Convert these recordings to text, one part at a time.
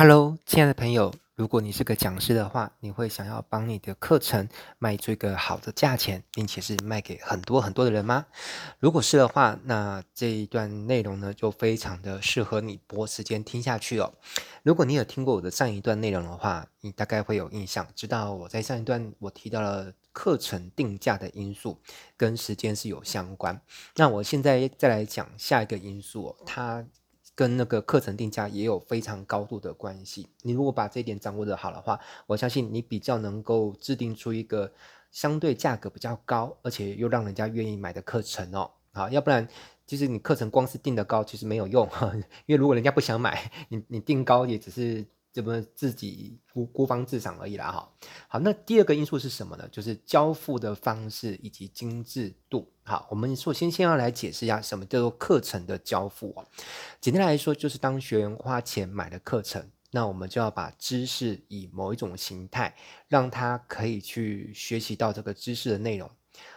Hello，亲爱的朋友，如果你是个讲师的话，你会想要帮你的课程卖出一个好的价钱，并且是卖给很多很多的人吗？如果是的话，那这一段内容呢，就非常的适合你拨时间听下去哦。如果你有听过我的上一段内容的话，你大概会有印象，知道我在上一段我提到了课程定价的因素跟时间是有相关。那我现在再来讲下一个因素哦，它。跟那个课程定价也有非常高度的关系。你如果把这一点掌握得好的话，我相信你比较能够制定出一个相对价格比较高，而且又让人家愿意买的课程哦。好，要不然其实你课程光是定得高，其实没有用，因为如果人家不想买，你你定高也只是。这不自己孤孤芳自赏而已啦，哈。好，那第二个因素是什么呢？就是交付的方式以及精致度。好，我们首先先要来解释一下什么叫做课程的交付哦。简单来说，就是当学员花钱买的课程，那我们就要把知识以某一种形态，让他可以去学习到这个知识的内容。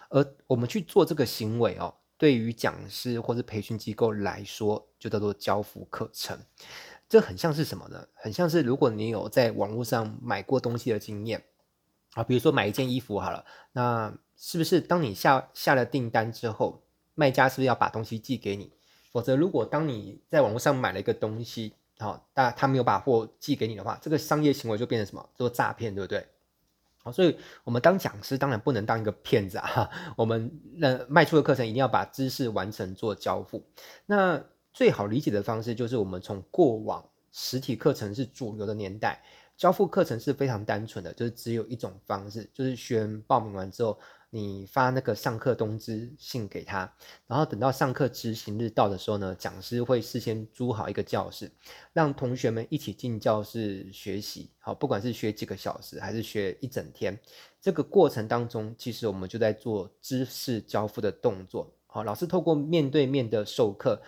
而我们去做这个行为哦，对于讲师或者培训机构来说，就叫做交付课程。这很像是什么呢？很像是如果你有在网络上买过东西的经验啊，比如说买一件衣服好了，那是不是当你下下了订单之后，卖家是不是要把东西寄给你？否则，如果当你在网络上买了一个东西，好，但他没有把货寄给你的话，这个商业行为就变成什么？做诈骗，对不对？好，所以我们当讲师当然不能当一个骗子啊，我们那卖出的课程一定要把知识完成做交付。那最好理解的方式就是，我们从过往实体课程是主流的年代，交付课程是非常单纯的，就是只有一种方式，就是学员报名完之后，你发那个上课通知信给他，然后等到上课执行日到的时候呢，讲师会事先租好一个教室，让同学们一起进教室学习。好，不管是学几个小时还是学一整天，这个过程当中，其实我们就在做知识交付的动作。好，老师透过面对面的授课。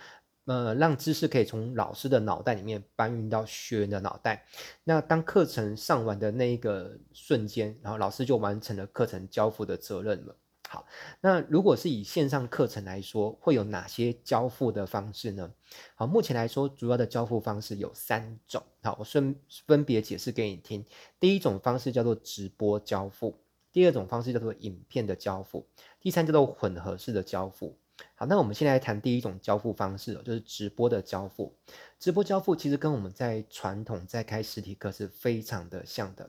呃，让知识可以从老师的脑袋里面搬运到学员的脑袋。那当课程上完的那一个瞬间，然后老师就完成了课程交付的责任了。好，那如果是以线上课程来说，会有哪些交付的方式呢？好，目前来说，主要的交付方式有三种。好，我顺分别解释给你听。第一种方式叫做直播交付，第二种方式叫做影片的交付，第三叫做混合式的交付。好，那我们先来谈第一种交付方式，就是直播的交付。直播交付其实跟我们在传统在开实体课是非常的像的，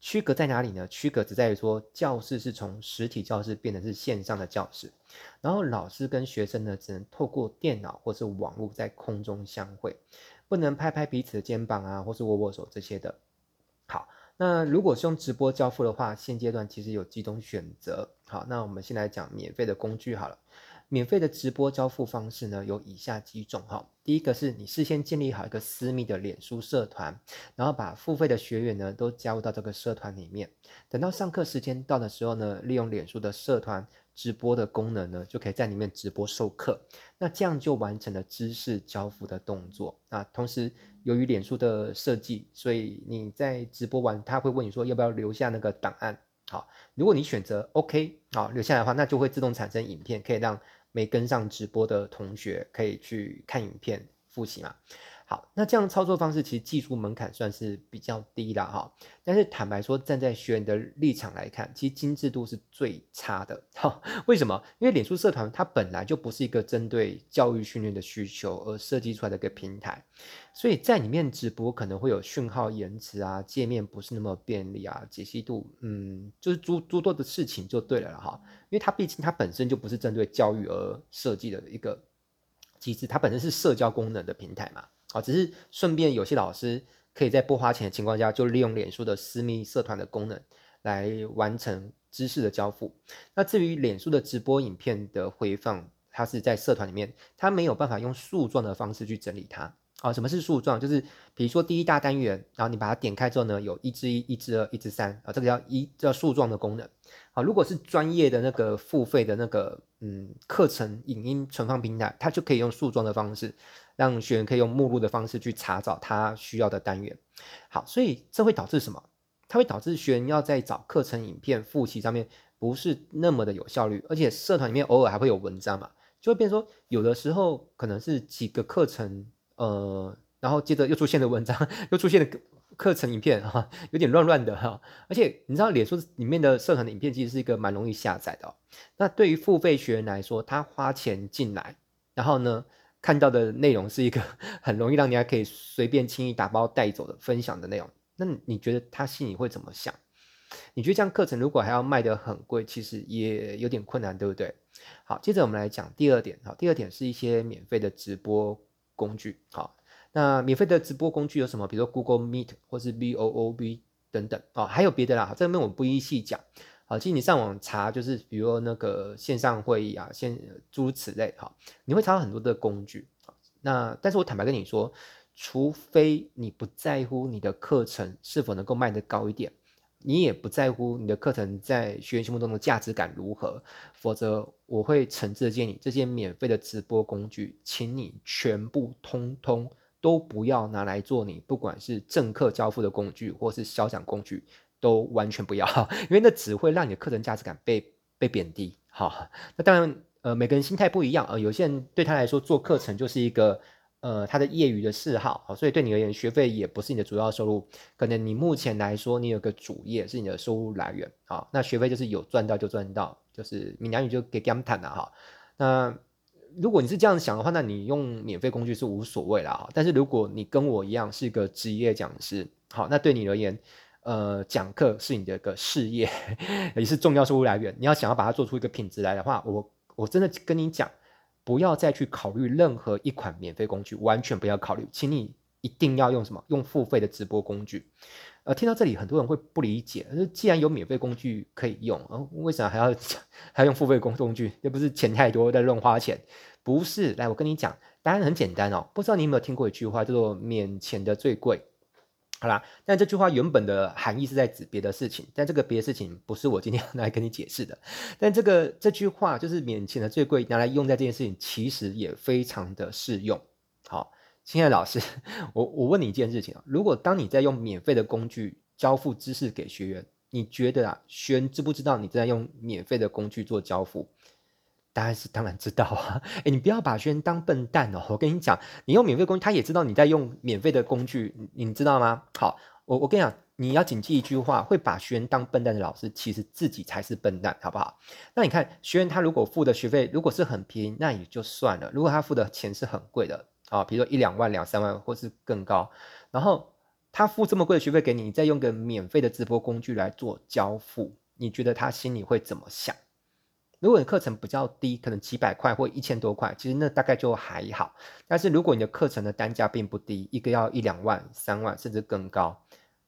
区隔在哪里呢？区隔只在于说，教室是从实体教室变成是线上的教室，然后老师跟学生呢，只能透过电脑或是网络在空中相会，不能拍拍彼此的肩膀啊，或是握握手这些的。好，那如果是用直播交付的话，现阶段其实有几种选择。好，那我们先来讲免费的工具好了。免费的直播交付方式呢，有以下几种哈。第一个是你事先建立好一个私密的脸书社团，然后把付费的学员呢都加入到这个社团里面。等到上课时间到的时候呢，利用脸书的社团直播的功能呢，就可以在里面直播授课。那这样就完成了知识交付的动作。那同时，由于脸书的设计，所以你在直播完，他会问你说要不要留下那个档案。好，如果你选择 OK，好，留下来的话，那就会自动产生影片，可以让没跟上直播的同学可以去看影片复习嘛。好，那这样的操作方式其实技术门槛算是比较低啦哈。但是坦白说，站在学员的立场来看，其实精致度是最差的哈。为什么？因为脸书社团它本来就不是一个针对教育训练的需求而设计出来的一个平台，所以在里面直播可能会有讯号延迟啊，界面不是那么便利啊，解析度嗯，就是诸诸多的事情就对了哈。因为它毕竟它本身就不是针对教育而设计的一个机制，它本身是社交功能的平台嘛。好，只是顺便有些老师可以在不花钱的情况下，就利用脸书的私密社团的功能来完成知识的交付。那至于脸书的直播影片的回放，它是在社团里面，它没有办法用树状的方式去整理它。啊，什么是树状？就是比如说第一大单元，然后你把它点开之后呢，有一至一、一至二、一至三啊，这个叫一叫树状的功能。好，如果是专业的那个付费的那个嗯课程影音存放平台，它就可以用树状的方式。让学员可以用目录的方式去查找他需要的单元。好，所以这会导致什么？它会导致学员要在找课程影片复习上面不是那么的有效率，而且社团里面偶尔还会有文章嘛，就会变成说有的时候可能是几个课程，呃，然后接着又出现了文章，又出现了课程影片哈，有点乱乱的哈。而且你知道，脸书里面的社团的影片其实是一个蛮容易下载的。那对于付费学员来说，他花钱进来，然后呢，看到的内容是一个 很容易让人家可以随便轻易打包带走的分享的内容。那你觉得他心里会怎么想？你觉得这样课程如果还要卖得很贵，其实也有点困难，对不对？好，接着我们来讲第二点。好，第二点是一些免费的直播工具。好，那免费的直播工具有什么？比如说 Google Meet 或是 VooV 等等。哦，还有别的啦，这边我们不一一细讲。好，其实你上网查，就是比如那个线上会议啊，线诸如此类。好，你会查到很多的工具。那但是我坦白跟你说，除非你不在乎你的课程是否能够卖得高一点。你也不在乎你的课程在学员心目中的价值感如何，否则我会诚挚的建议，这些免费的直播工具，请你全部通通都不要拿来做你不管是正课交付的工具，或是销讲工具，都完全不要，因为那只会让你的课程价值感被被贬低。好，那当然，呃，每个人心态不一样，呃，有些人对他来说做课程就是一个。呃，他的业余的嗜好，所以对你而言，学费也不是你的主要收入。可能你目前来说，你有个主业是你的收入来源，好，那学费就是有赚到就赚到，就是闽南语就给他们谈了哈。那如果你是这样想的话，那你用免费工具是无所谓啦。但是如果你跟我一样是一个职业讲师，好，那对你而言，呃，讲课是你的一个事业，也是重要收入来源。你要想要把它做出一个品质来的话，我我真的跟你讲。不要再去考虑任何一款免费工具，完全不要考虑，请你一定要用什么？用付费的直播工具。呃，听到这里，很多人会不理解，既然有免费工具可以用，呃，为什么还要 还要用付费工工具？又不是钱太多在乱花钱？不是，来，我跟你讲，答案很简单哦。不知道你有没有听过一句话，叫做“免钱的最贵”。好啦，但这句话原本的含义是在指别的事情，但这个别的事情不是我今天来跟你解释的。但这个这句话就是免钱的最贵，拿来用在这件事情，其实也非常的适用。好，亲爱的老师，我我问你一件事情啊，如果当你在用免费的工具交付知识给学员，你觉得啊，学员知不知道你正在用免费的工具做交付？答案是当然知道啊！诶，你不要把学员当笨蛋哦！我跟你讲，你用免费工具，他也知道你在用免费的工具，你知道吗？好，我我跟你讲，你要谨记一句话：会把学员当笨蛋的老师，其实自己才是笨蛋，好不好？那你看，学员他如果付的学费如果是很便宜，那也就算了；如果他付的钱是很贵的啊，比如说一两万、两三万，或是更高，然后他付这么贵的学费给你，你再用个免费的直播工具来做交付，你觉得他心里会怎么想？如果你的课程比较低，可能几百块或一千多块，其实那大概就还好。但是如果你的课程的单价并不低，一个要一两万、三万，甚至更高，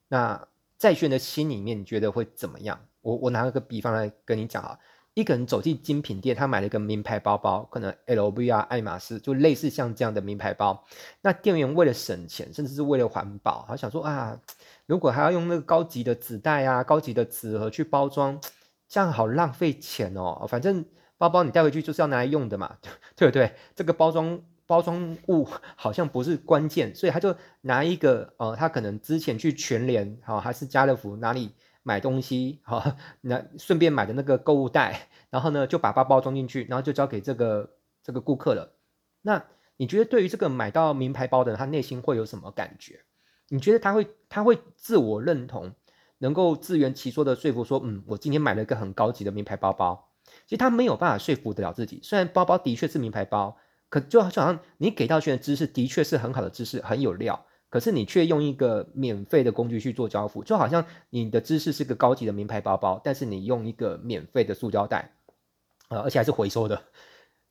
那在学的心里面，你觉得会怎么样？我我拿个比方来跟你讲啊，一个人走进精品店，他买了一个名牌包包，可能 LV 啊、爱马仕，就类似像这样的名牌包。那店员为了省钱，甚至是为了环保，他想说啊，如果还要用那个高级的纸袋啊、高级的纸盒去包装。这样好浪费钱哦，反正包包你带回去就是要拿来用的嘛，对不对？这个包装包装物好像不是关键，所以他就拿一个呃，他可能之前去全联好、哦、还是家乐福哪里买东西好，那、顺便买的那个购物袋，然后呢就把包包装进去，然后就交给这个这个顾客了。那你觉得对于这个买到名牌包的人，他内心会有什么感觉？你觉得他会他会自我认同？能够自圆其说的说服说，嗯，我今天买了一个很高级的名牌包包。其实他没有办法说服得了自己。虽然包包的确是名牌包，可就好像你给到学的知识的确是很好的知识，很有料。可是你却用一个免费的工具去做交付，就好像你的知识是个高级的名牌包包，但是你用一个免费的塑胶袋，呃，而且还是回收的，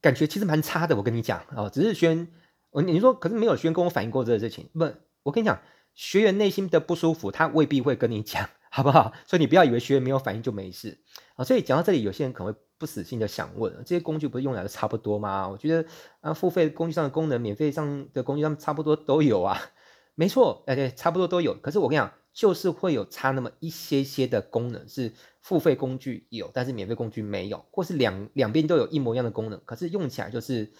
感觉其实蛮差的。我跟你讲啊、只是学员，我你说，可是没有学员跟我反映过这个事情。不，我跟你讲。学员内心的不舒服，他未必会跟你讲，好不好？所以你不要以为学员没有反应就没事啊。所以讲到这里，有些人可能会不死心的想问：这些工具不是用来的差不多吗？我觉得啊，付费工具上的功能，免费上的工具上差不多都有啊。没错，哎对，差不多都有。可是我跟你讲，就是会有差那么一些些的功能是付费工具有，但是免费工具没有，或是两两边都有一模一样的功能，可是用起来就是。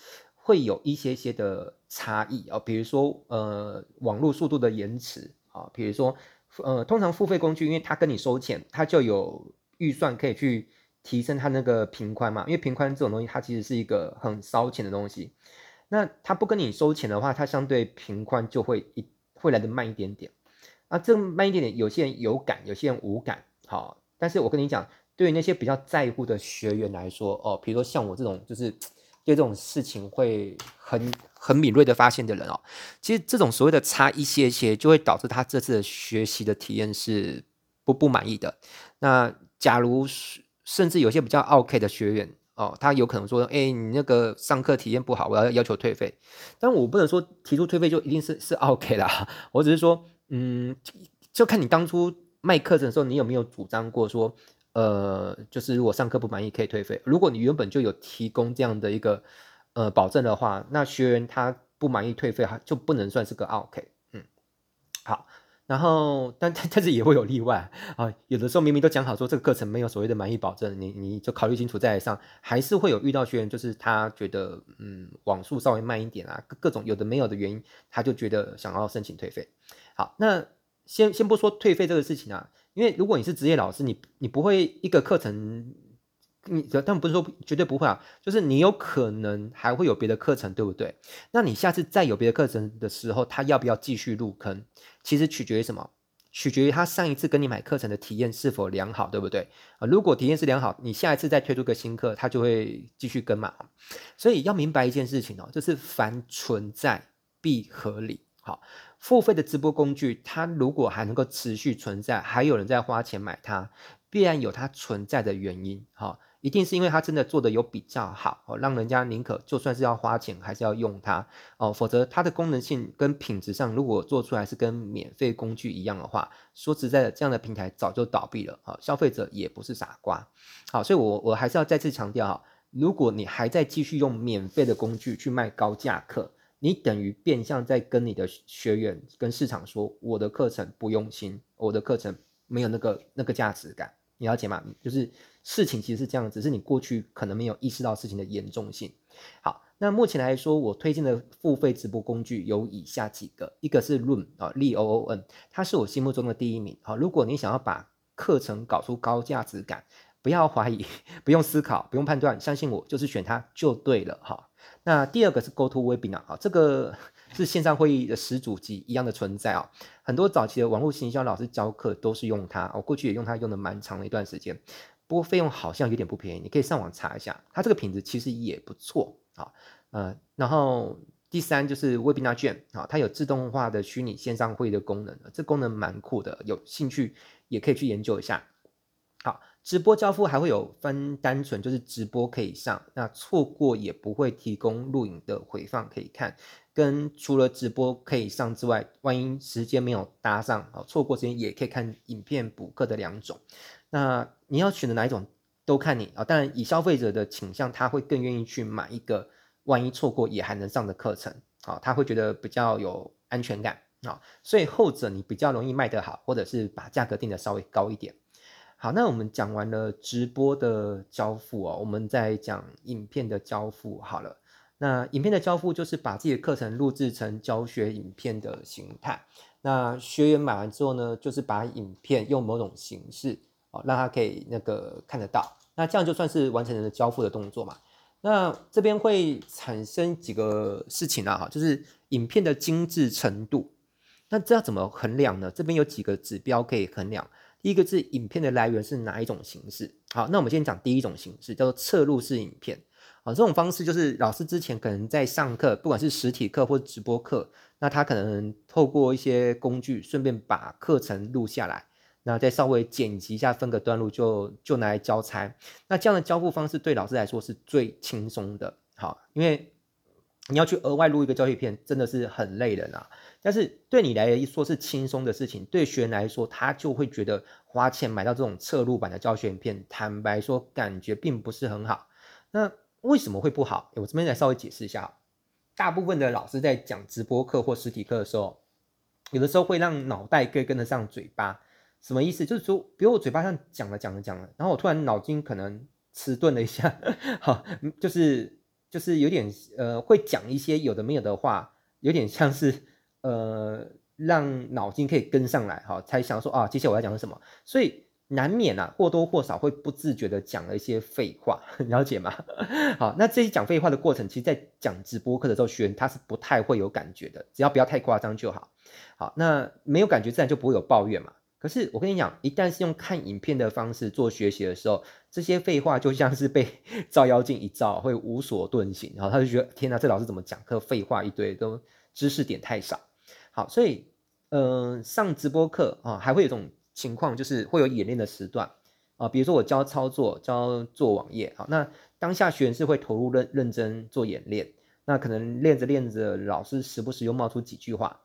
会有一些些的差异啊，比如说呃网络速度的延迟啊，比如说呃通常付费工具，因为它跟你收钱，它就有预算可以去提升它那个频宽嘛，因为频宽这种东西它其实是一个很烧钱的东西。那他不跟你收钱的话，他相对频宽就会一会来的慢一点点。啊，这慢一点点，有些人有感，有些人无感。好，但是我跟你讲，对于那些比较在乎的学员来说，哦，比如说像我这种，就是对这种事情会很很敏锐的发现的人哦，其实这种所谓的差一些些，就会导致他这次的学习的体验是不不满意的。那假如甚至有些比较 OK 的学员哦，他有可能说，哎，你那个上课体验不好，我要要求退费。但我不能说提出退费就一定是是 OK 啦，我只是说。嗯，就看你当初卖课程的时候，你有没有主张过说，呃，就是如果上课不满意可以退费。如果你原本就有提供这样的一个呃保证的话，那学员他不满意退费，就不能算是个 OK。嗯，好，然后但但是也会有例外啊，有的时候明明都讲好说这个课程没有所谓的满意保证，你你就考虑清楚再来上，还是会有遇到学员就是他觉得嗯网速稍微慢一点啊，各各种有的没有的原因，他就觉得想要申请退费。好，那先先不说退费这个事情啊，因为如果你是职业老师，你你不会一个课程，你但不是说绝对不会啊，就是你有可能还会有别的课程，对不对？那你下次再有别的课程的时候，他要不要继续入坑？其实取决于什么？取决于他上一次跟你买课程的体验是否良好，对不对？啊，如果体验是良好，你下一次再推出个新课，他就会继续跟嘛。所以要明白一件事情哦，就是凡存在必合理。好。付费的直播工具，它如果还能够持续存在，还有人在花钱买它，必然有它存在的原因。哈，一定是因为它真的做的有比较好，哦，让人家宁可就算是要花钱，还是要用它哦。否则它的功能性跟品质上，如果做出来是跟免费工具一样的话，说实在的，这样的平台早就倒闭了。哈，消费者也不是傻瓜。好，所以我我还是要再次强调哈，如果你还在继续用免费的工具去卖高价课。你等于变相在跟你的学员跟市场说，我的课程不用心，我的课程没有那个那个价值感，你了解吗？就是事情其实是这样，只是你过去可能没有意识到事情的严重性。好，那目前来说，我推荐的付费直播工具有以下几个，一个是 Room 啊，L O O N，它是我心目中的第一名。好，如果你想要把课程搞出高价值感，不要怀疑，不用思考，不用判断，相信我，就是选它就对了哈。那第二个是 GoToWebinar 啊，这个 是线上会议的始祖级一样的存在啊。很多早期的网络行销老师教课都是用它，我过去也用它用的蛮长的一段时间。不过费用好像有点不便宜，你可以上网查一下，它这个品质其实也不错啊。呃，然后第三就是 Webinar Jam 啊，它有自动化的虚拟线上会议的功能，这功能蛮酷的，有兴趣也可以去研究一下。好。直播交付还会有分单纯，就是直播可以上，那错过也不会提供录影的回放可以看。跟除了直播可以上之外，万一时间没有搭上啊，错过时间也可以看影片补课的两种。那你要选择哪一种都看你啊。当然，以消费者的倾向，他会更愿意去买一个万一错过也还能上的课程啊，他会觉得比较有安全感啊。所以后者你比较容易卖得好，或者是把价格定得稍微高一点。好，那我们讲完了直播的交付哦，我们再讲影片的交付好了。那影片的交付就是把自己的课程录制成教学影片的形态。那学员买完之后呢，就是把影片用某种形式哦，让他可以那个看得到。那这样就算是完成了交付的动作嘛。那这边会产生几个事情啊，哈，就是影片的精致程度。那这要怎么衡量呢？这边有几个指标可以衡量。第一个是影片的来源是哪一种形式？好，那我们先讲第一种形式，叫做侧录式影片。啊，这种方式就是老师之前可能在上课，不管是实体课或直播课，那他可能透过一些工具，顺便把课程录下来，那再稍微剪辑一下，分个段落就就拿来交差。那这样的交付方式对老师来说是最轻松的。好，因为你要去额外录一个教学片，真的是很累人啊。但是对你来说是轻松的事情，对学员来说，他就会觉得花钱买到这种侧录版的教学影片，坦白说，感觉并不是很好。那为什么会不好？我这边来稍微解释一下。大部分的老师在讲直播课或实体课的时候，有的时候会让脑袋可以跟得上嘴巴。什么意思？就是说，比如我嘴巴上讲了讲了讲了，然后我突然脑筋可能迟钝了一下，好，就是就是有点呃，会讲一些有的没有的话，有点像是。呃，让脑筋可以跟上来，哈，才想说啊，接下来我要讲的什么？所以难免啊，或多或少会不自觉的讲了一些废话，了解吗？好，那这些讲废话的过程，其实在讲直播课的时候，学员他是不太会有感觉的，只要不要太夸张就好。好，那没有感觉，自然就不会有抱怨嘛。可是我跟你讲，一旦是用看影片的方式做学习的时候，这些废话就像是被 照妖镜一照，会无所遁形。然后他就觉得，天哪，这老师怎么讲课废话一堆，都知识点太少。好，所以，嗯、呃，上直播课啊，还会有一种。情况就是会有演练的时段啊，比如说我教操作、教做网页，好，那当下学员是会投入认认真做演练，那可能练着练着，老师时不时又冒出几句话，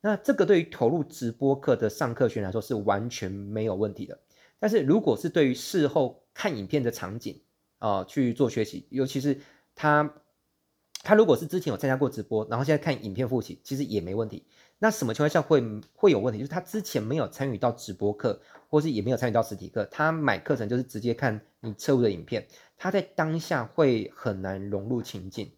那这个对于投入直播课的上课学员来说是完全没有问题的。但是如果是对于事后看影片的场景啊去做学习，尤其是他他如果是之前有参加过直播，然后现在看影片复习，其实也没问题。那什么情况下会会有问题？就是他之前没有参与到直播课，或是也没有参与到实体课，他买课程就是直接看你侧录的影片，他在当下会很难融入情境，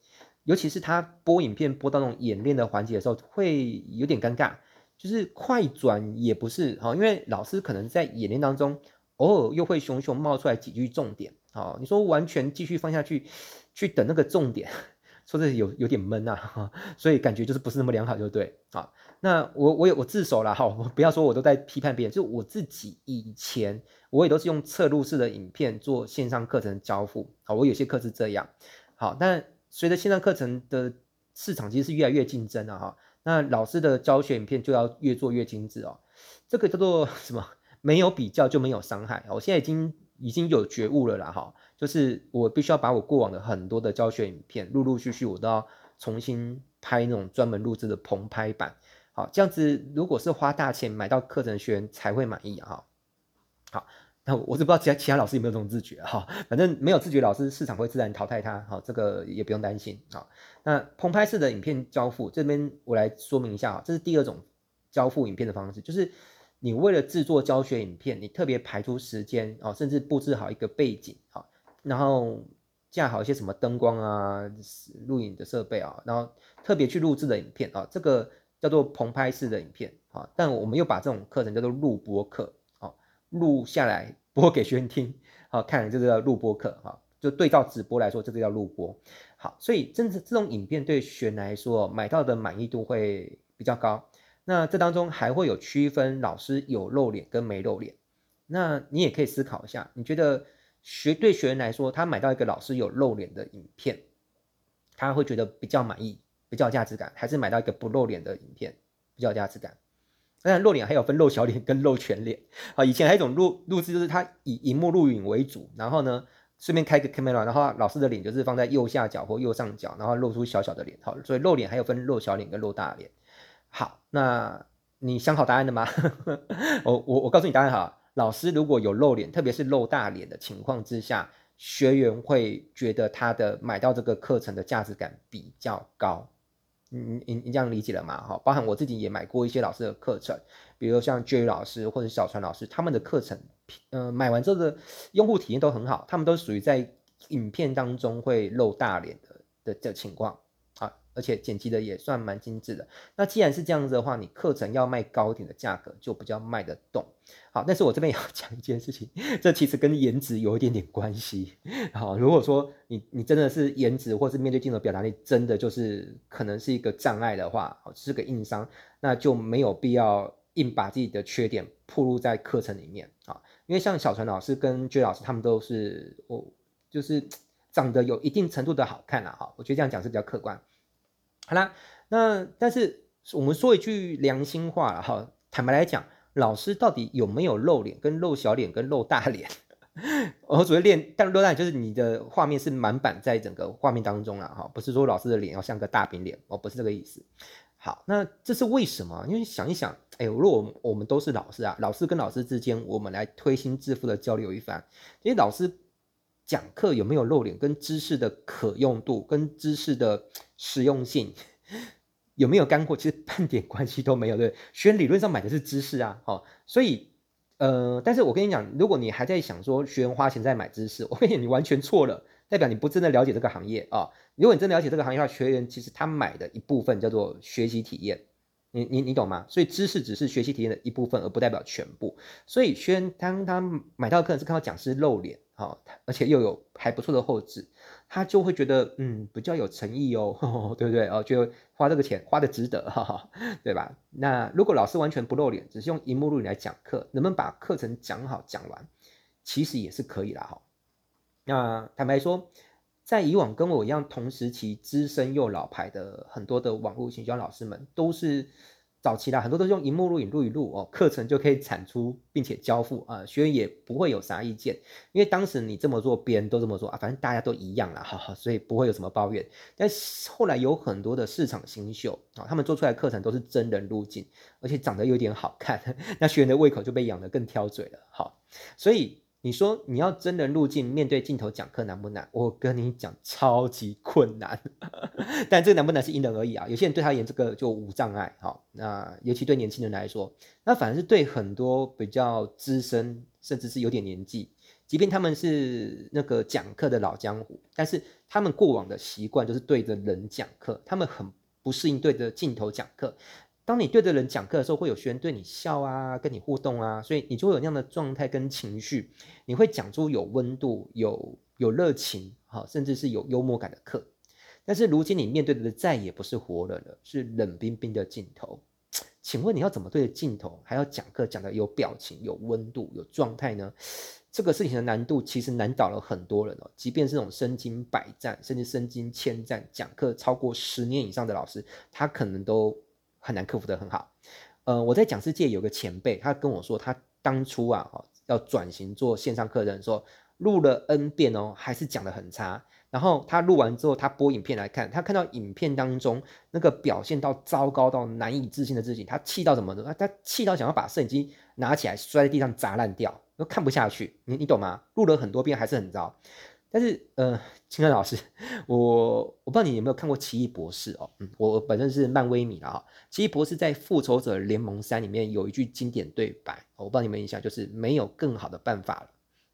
尤其是他播影片播到那种演练的环节的时候，会有点尴尬，就是快转也不是哈，因为老师可能在演练当中偶尔又会熊熊冒出来几句重点，啊，你说完全继续放下去，去等那个重点。说这有有点闷呐，所以感觉就是不是那么良好，就对啊。那我我也我自首了哈，不要说我都在批判别人，就我自己以前我也都是用侧录式的影片做线上课程交付啊，我有些课是这样。好，但随着线上课程的市场其实是越来越竞争了哈，那老师的教学影片就要越做越精致哦。这个叫做什么？没有比较就没有伤害。我现在已经已经有觉悟了啦哈。就是我必须要把我过往的很多的教学影片，陆陆续续我都要重新拍那种专门录制的棚拍版，好，这样子如果是花大钱买到课程学员才会满意啊，好，那我是不知道其他其他老师有没有这种自觉哈，反正没有自觉老师市场会自然淘汰他，好，这个也不用担心，好，那棚拍式的影片交付这边我来说明一下啊，这是第二种交付影片的方式，就是。你为了制作教学影片，你特别排出时间啊，甚至布置好一个背景啊，然后架好一些什么灯光啊、录影的设备啊，然后特别去录制的影片啊，这个叫做棚拍式的影片啊。但我们又把这种课程叫做录播课啊，录下来 播给学员听，好，看这个叫录播课啊，就对照直播来说，这个叫录播。好，所以真的这种影片对学员来说，买到的满意度会比较高。那这当中还会有区分老师有露脸跟没露脸，那你也可以思考一下，你觉得学对学员来说，他买到一个老师有露脸的影片，他会觉得比较满意、比较价值感，还是买到一个不露脸的影片比较价值感？当然露脸还有分露小脸跟露全脸啊。以前还有一种录录制，就是他以荧幕录影为主，然后呢顺便开个 camera，然后老师的脸就是放在右下角或右上角，然后露出小小的脸。好，所以露脸还有分露小脸跟露大脸。好，那你想好答案了吗？我我我告诉你答案哈。老师如果有露脸，特别是露大脸的情况之下，学员会觉得他的买到这个课程的价值感比较高。你你你这样理解了吗？哈，包含我自己也买过一些老师的课程，比如像 J 老师或者小川老师，他们的课程，呃，买完之后的用户体验都很好，他们都属于在影片当中会露大脸的的的情况。而且剪辑的也算蛮精致的。那既然是这样子的话，你课程要卖高一点的价格，就比较卖得动。好，但是我这边也要 讲一件事情，这其实跟颜值有一点点关系。好，如果说你你真的是颜值或是面对镜头表达力真的就是可能是一个障碍的话，是个硬伤，那就没有必要硬把自己的缺点暴露在课程里面啊。因为像小陈老师跟 J 老师他们都是我就是长得有一定程度的好看啊。哈，我觉得这样讲是比较客观。好啦，那但是我们说一句良心话了哈，坦白来讲，老师到底有没有露脸，跟露小脸，跟露大脸？我主要练，但露大脸就是你的画面是满版在整个画面当中了哈，不是说老师的脸要像个大饼脸，哦，不是这个意思。好，那这是为什么？因为想一想，哎，如果我们我们都是老师啊，老师跟老师之间，我们来推心置腹的交流一番，因为老师。讲课有没有露脸，跟知识的可用度，跟知识的实用性 有没有干货，其实半点关系都没有。对，学员理论上买的是知识啊，好，所以呃，但是我跟你讲，如果你还在想说学员花钱在买知识，我跟你讲，你完全错了，代表你不真的了解这个行业啊。如果你真的了解这个行业的话，学员其实他买的一部分叫做学习体验你你你懂吗？所以知识只是学习体验的一部分，而不代表全部。所以学员当他买到课程是看到讲师露脸，好，而且又有还不错的后置，他就会觉得嗯比较有诚意哦，呵 呵对不对哦？觉得花这个钱花的值得，哈哈，对吧？那如果老师完全不露脸，只是用荧幕录影来讲课，能不能把课程讲好讲完？其实也是可以啦，哈。那坦白说。在以往跟我一样同时期资深又老牌的很多的网络行销老师们，都是早期的，很多都是用荧幕录影录一录哦，课程就可以产出并且交付啊，学员也不会有啥意见，因为当时你这么做，别人都这么做啊，反正大家都一样啦，哈哈，所以不会有什么抱怨。但后来有很多的市场新秀啊，他们做出来的课程都是真人入镜，而且长得有点好看，那学员的胃口就被养得更挑嘴了，好，所以。你说你要真人入镜面对镜头讲课难不难？我跟你讲，超级困难。但这个难不难是因人而异啊。有些人对他而言这个就无障碍，好，那尤其对年轻人来说，那反而是对很多比较资深，甚至是有点年纪，即便他们是那个讲课的老江湖，但是他们过往的习惯就是对着人讲课，他们很不适应对着镜头讲课。当你对着人讲课的时候，会有学员对你笑啊，跟你互动啊，所以你就会有那样的状态跟情绪，你会讲出有温度、有有热情，哈，甚至是有幽默感的课。但是如今你面对的再也不是活人了，是冷冰冰的镜头。请问你要怎么对着镜头，还要讲课讲得有表情、有温度、有状态呢？这个事情的难度其实难倒了很多人哦。即便是那种身经百战，甚至身经千战，讲课超过十年以上的老师，他可能都。很难克服的很好，呃，我在讲师界有个前辈，他跟我说，他当初啊，要转型做线上课程，说录了 N 遍哦，还是讲得很差。然后他录完之后，他播影片来看，他看到影片当中那个表现到糟糕到难以置信的自己，他气到什么呢？他气到想要把摄影机拿起来摔在地上砸烂掉，都看不下去。你你懂吗？录了很多遍还是很糟。但是，呃，青恩老师，我我不知道你有没有看过《奇异博士》哦，嗯，我本身是漫威迷啊。奇异博士在《复仇者联盟三》里面有一句经典对白，我不知道你们一下，就是没有更好的办法了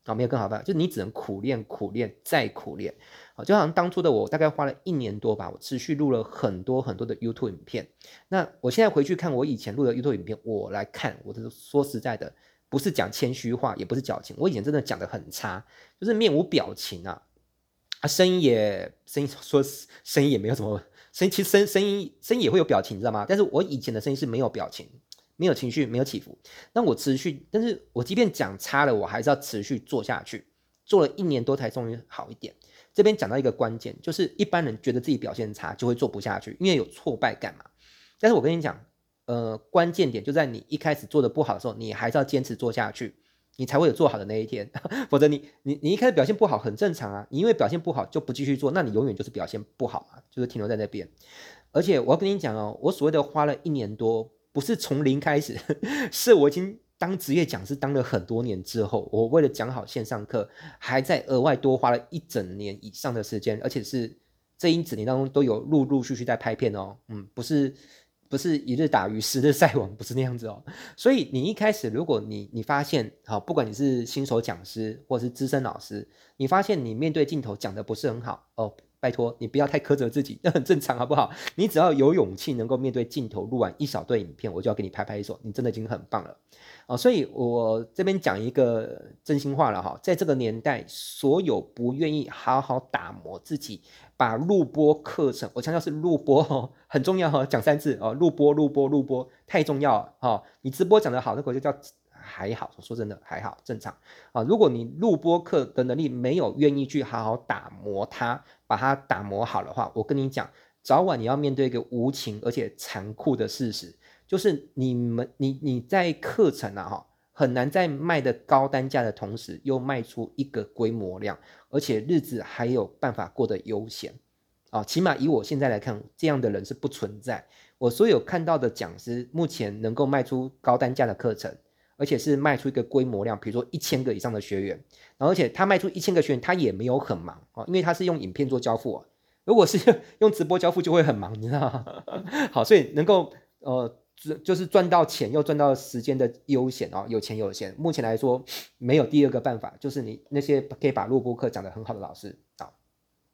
啊，没有更好的办法，就你只能苦练、苦练再苦练啊。就好像当初的我，大概花了一年多吧，我持续录了很多很多的 YouTube 影片。那我现在回去看我以前录的 YouTube 影片，我来看，我是说实在的。不是讲谦虚话，也不是矫情。我以前真的讲得很差，就是面无表情啊，啊，声音也声音说声音也没有什么声音，其实声声音声音也会有表情，你知道吗？但是我以前的声音是没有表情，没有情绪，没有起伏。那我持续，但是我即便讲差了，我还是要持续做下去，做了一年多才终于好一点。这边讲到一个关键，就是一般人觉得自己表现差，就会做不下去，因为有挫败感嘛。但是我跟你讲。呃，关键点就在你一开始做的不好的时候，你还是要坚持做下去，你才会有做好的那一天。否则你你你一开始表现不好很正常啊，你因为表现不好就不继续做，那你永远就是表现不好啊，就是停留在那边。而且我要跟你讲哦，我所谓的花了一年多，不是从零开始，是我已经当职业讲师当了很多年之后，我为了讲好线上课，还在额外多花了一整年以上的时间，而且是这一整年当中都有陆陆续续在拍片哦，嗯，不是。不是一日打鱼十日晒网，不是那样子哦。所以你一开始，如果你你发现，好，不管你是新手讲师或是资深老师，你发现你面对镜头讲的不是很好哦，拜托你不要太苛责自己，那很正常，好不好？你只要有勇气能够面对镜头录完一小段影片，我就要给你拍拍手，你真的已经很棒了。哦，所以我这边讲一个真心话了哈，在这个年代，所有不愿意好好打磨自己，把录播课程，我强调是录播哦，很重要哈，讲三次哦，录播录播录播太重要了哈。你直播讲得好，那个就叫还好，说真的还好，正常啊。如果你录播课的能力没有愿意去好好打磨它，把它打磨好的话，我跟你讲，早晚你要面对一个无情而且残酷的事实。就是你们，你你在课程啊，哈，很难在卖的高单价的同时，又卖出一个规模量，而且日子还有办法过得悠闲啊。起码以我现在来看，这样的人是不存在。我所有看到的讲师，目前能够卖出高单价的课程，而且是卖出一个规模量，比如说一千个以上的学员，然后而且他卖出一千个学员，他也没有很忙啊，因为他是用影片做交付啊。如果是 用直播交付，就会很忙，你知道吗？好，所以能够呃。就是赚到钱又赚到时间的悠闲哦，有钱有闲。目前来说，没有第二个办法，就是你那些可以把录播课讲得很好的老师啊，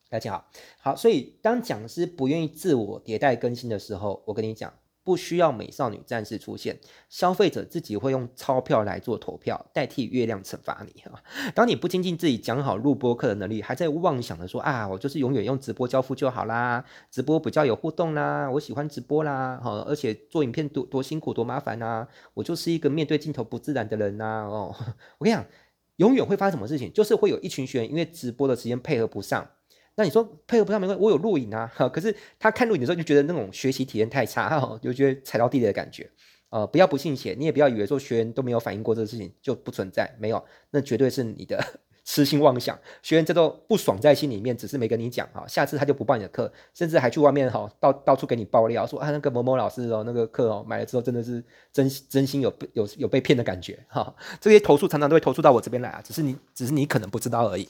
大家好，好。所以当讲师不愿意自我迭代更新的时候，我跟你讲，不需要美少女战士出现，消费者自己会用钞票来做投票，代替月亮惩罚你。当你不仅仅自己讲好录播课的能力，还在妄想着说啊，我就是永远用直播交付就好啦，直播比较有互动啦，我喜欢直播啦，而且做影片多多辛苦多麻烦啊，我就是一个面对镜头不自然的人呐哦，我跟你讲，永远会发生什么事情，就是会有一群学员因为直播的时间配合不上。那你说配合不上没关系，我有录影啊，可是他看录影的时候就觉得那种学习体验太差，就觉得踩到地雷的感觉。呃，不要不信邪，你也不要以为说学员都没有反映过这个事情就不存在，没有，那绝对是你的。痴心妄想，学员这都不爽在心里面，只是没跟你讲哈，下次他就不报你的课，甚至还去外面哈到到处给你爆料，说啊那个某某老师哦那个课哦买了之后真的是真真心有有有被骗的感觉哈，这些投诉常常都会投诉到我这边来啊，只是你只是你可能不知道而已。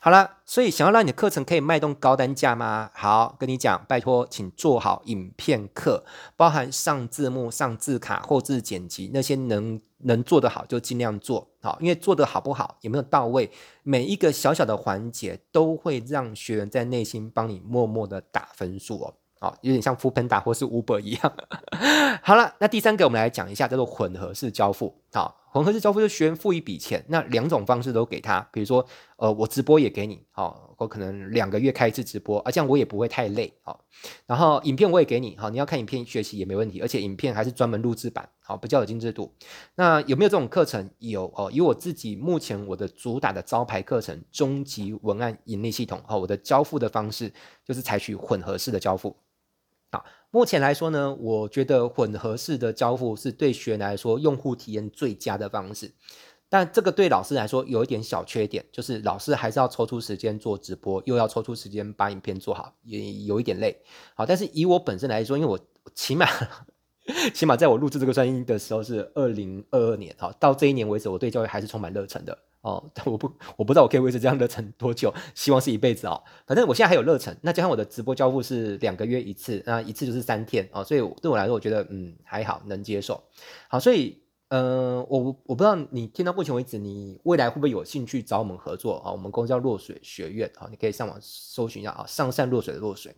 好了，所以想要让你的课程可以卖动高单价吗？好，跟你讲，拜托，请做好影片课，包含上字幕、上字卡、后制剪辑那些能。能做得好就尽量做好，因为做得好不好，有没有到位，每一个小小的环节都会让学员在内心帮你默默的打分数哦。好，有点像复盘打或是 Uber 一样。好了，那第三个我们来讲一下叫做混合式交付。好。混合式交付就是学员付一笔钱，那两种方式都给他，比如说，呃，我直播也给你，好，我可能两个月开一次直播，啊，这样我也不会太累，好，然后影片我也给你，好，你要看影片学习也没问题，而且影片还是专门录制版，好，比较有精致度。那有没有这种课程？有哦，以我自己目前我的主打的招牌课程终极文案盈利系统，好，我的交付的方式就是采取混合式的交付，好。目前来说呢，我觉得混合式的交付是对学员来说用户体验最佳的方式。但这个对老师来说有一点小缺点，就是老师还是要抽出时间做直播，又要抽出时间把影片做好，也有一点累。好，但是以我本身来说，因为我起码 起码在我录制这个专音的时候是二零二二年，好，到这一年为止，我对教育还是充满热忱的。哦，但我不，我不知道我可以维持这样的热忱多久，希望是一辈子哦。反正我现在还有热忱，那加上我的直播交付是两个月一次，那一次就是三天哦，所以对我来说，我觉得嗯还好，能接受。好，所以嗯、我我不知道你听到目前为止，你未来会不会有兴趣找我们合作啊？我们公司叫落水学院啊，你可以上网搜寻一下啊，上善若水的落水。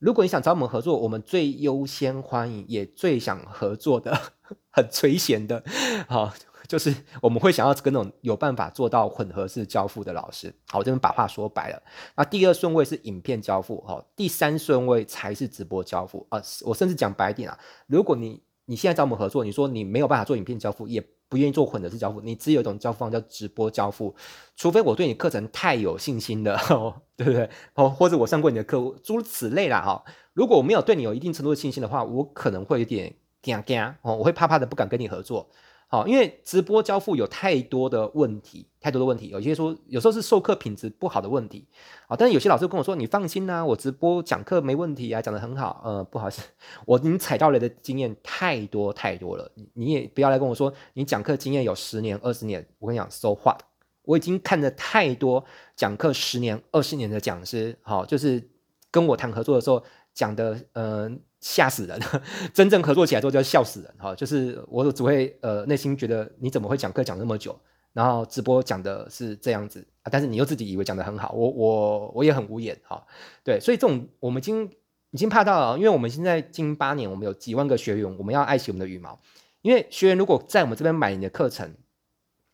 如果你想找我们合作，我们最优先欢迎，也最想合作的，很垂涎的，好。就是 我们会想要跟那种有办法做到混合式交付的老师，好，我这边把话说白了。那第二顺位是影片交付，哈，第三顺位才是直播交付啊。我甚至讲白点啊，如果你你现在找我们合作，你说你没有办法做影片交付，也不愿意做混合式交付，你只有一种交付方叫直播交付，除非我对你课程太有信心了，对不对？哦，或者我上过你的课，诸如此类啦，哈。如果我没有对你有一定程度的信心的话，我可能会有点惊惊哦，我会怕怕的，不敢跟你合作。好，因为直播交付有太多的问题，太多的问题。有些说，有时候是授课品质不好的问题。啊，但是有些老师跟我说：“你放心啊，我直播讲课没问题啊，讲得很好。”呃，不好意思，我已经踩到雷的经验太多太多了。你也不要来跟我说你讲课经验有十年、二十年。我跟你讲，so what？我已经看了太多讲课十年、二十年的讲师，好，就是跟我谈合作的时候讲的，嗯、呃。吓死人！真正合作起来之后就要笑死人哈！就是我只会呃内心觉得你怎么会讲课讲那么久，然后直播讲的是这样子啊，但是你又自己以为讲得很好，我我我也很无言哈。对，所以这种我们已经已经怕到了，因为我们现在近八年，我们有几万个学员，我们要爱惜我们的羽毛。因为学员如果在我们这边买你的课程，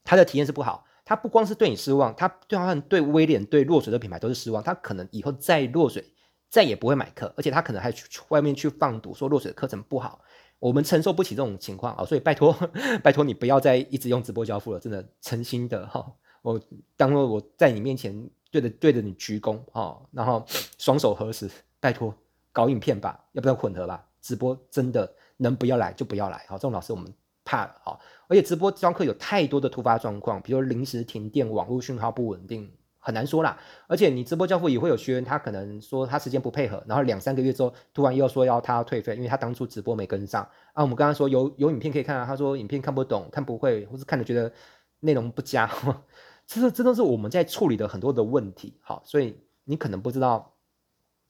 他的体验是不好，他不光是对你失望，他对他对威廉对落水的品牌都是失望，他可能以后再落水。再也不会买课，而且他可能还去外面去放毒，说落水的课程不好，我们承受不起这种情况啊，所以拜托，拜托你不要再一直用直播交付了，真的，诚心的哈，我当做我在你面前对着对着你鞠躬哈，然后双手合十，拜托搞影片吧，要不要混合吧？直播真的能不要来就不要来，好，这种老师我们怕了哈，而且直播教课有太多的突发状况，比如临时停电、网络讯号不稳定。很难说啦，而且你直播交付也会有学员，他可能说他时间不配合，然后两三个月之后突然又说要他要退费，因为他当初直播没跟上啊。我们刚刚说有有影片可以看啊，他说影片看不懂、看不会，或是看着觉得内容不佳，这是这都是我们在处理的很多的问题。好，所以你可能不知道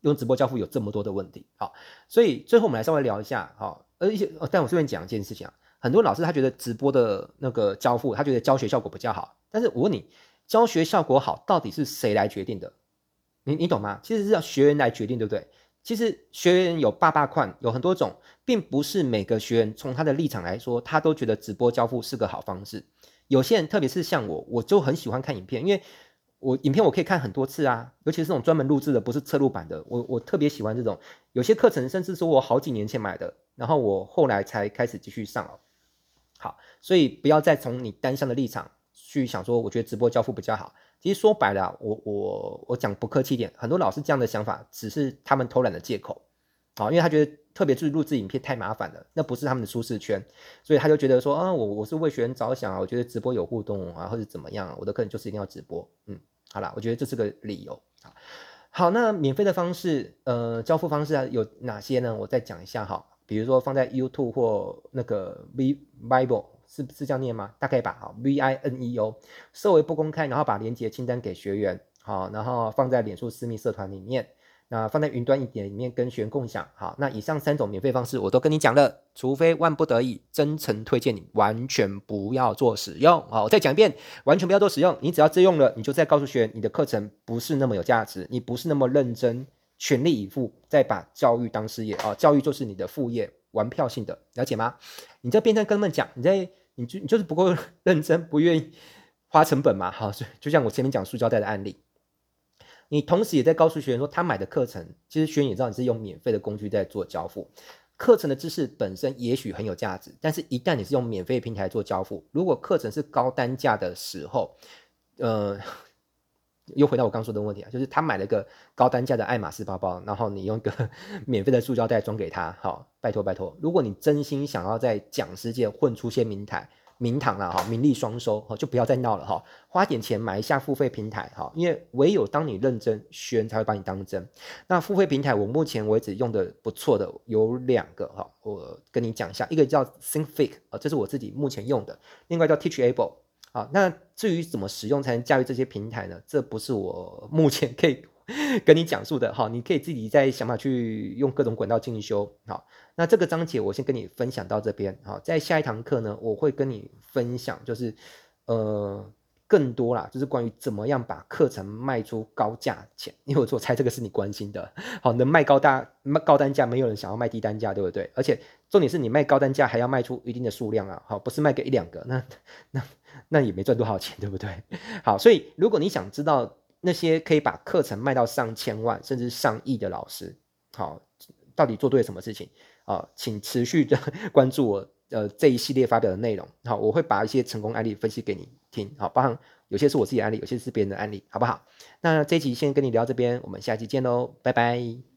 用直播交付有这么多的问题。好，所以最后我们来稍微聊一下。好，而且但我顺便讲一件事情啊，很多老师他觉得直播的那个交付，他觉得教学效果比较好，但是我问你。教学效果好，到底是谁来决定的？你你懂吗？其实是要学员来决定，对不对？其实学员有八大款，有很多种，并不是每个学员从他的立场来说，他都觉得直播交付是个好方式。有些人，特别是像我，我就很喜欢看影片，因为我影片我可以看很多次啊，尤其是这种专门录制的，不是侧录版的，我我特别喜欢这种。有些课程甚至说我好几年前买的，然后我后来才开始继续上哦。好，所以不要再从你单向的立场去想说，我觉得直播交付比较好。其实说白了，我我我讲不客气一点，很多老师这样的想法只是他们偷懒的借口，啊，因为他觉得特别是录制影片太麻烦了，那不是他们的舒适圈，所以他就觉得说，啊，我我是为学员着想啊，我觉得直播有互动啊，或者怎么样，我的课程就是一定要直播，嗯，好啦，我觉得这是个理由，好，好，那免费的方式，呃，交付方式啊有哪些呢？我再讲一下哈，比如说放在 YouTube 或那个 V Bible。是是这样念吗？大概吧，好，V I N E O，设为不公开，然后把连接清单给学员，好，然后放在脸书私密社团里面，那放在云端一点里面跟学员共享，好，那以上三种免费方式我都跟你讲了，除非万不得已，真诚推荐你完全不要做使用，好，我再讲一遍，完全不要做使用，你只要自用了，你就在告诉学员你的课程不是那么有价值，你不是那么认真，全力以赴，再把教育当事业啊，教育就是你的副业，玩票性的，了解吗？你这变成跟他们讲，你在。你就你就是不够 认真，不愿意花成本嘛？好，所以就像我前面讲塑胶袋的案例，你同时也在告诉学员说，他买的课程，其实学员也知道你是用免费的工具在做交付。课程的知识本身也许很有价值，但是一旦你是用免费平台做交付，如果课程是高单价的时候，呃。又回到我刚说的问题啊，就是他买了个高单价的爱马仕包包，然后你用一个 免费的塑胶袋装给他，好，拜托拜托，如果你真心想要在讲师界混出些名台名堂了哈，名利双收，就不要再闹了哈，花点钱买一下付费平台哈，因为唯有当你认真，学员才会把你当真。那付费平台我目前为止用的不错的有两个哈，我跟你讲一下，一个叫 ThinkFic 啊，这是我自己目前用的，另外叫 Teachable。好，那至于怎么使用才能驾驭这些平台呢？这不是我目前可以 跟你讲述的。哈，你可以自己再想法去用各种管道进修。好，那这个章节我先跟你分享到这边。好，在下一堂课呢，我会跟你分享，就是呃更多啦，就是关于怎么样把课程卖出高价钱。因为我猜这个是你关心的。好，能卖高大卖高单价，没有人想要卖低单价，对不对？而且重点是你卖高单价还要卖出一定的数量啊。好，不是卖个一两个，那那。那也没赚多少钱，对不对？好，所以如果你想知道那些可以把课程卖到上千万甚至上亿的老师，好，到底做对了什么事情啊？请持续的 关注我呃这一系列发表的内容。好，我会把一些成功案例分析给你听。好，包含有些是我自己的案例，有些是别人的案例，好不好？那这一集先跟你聊这边，我们下期见喽，拜拜。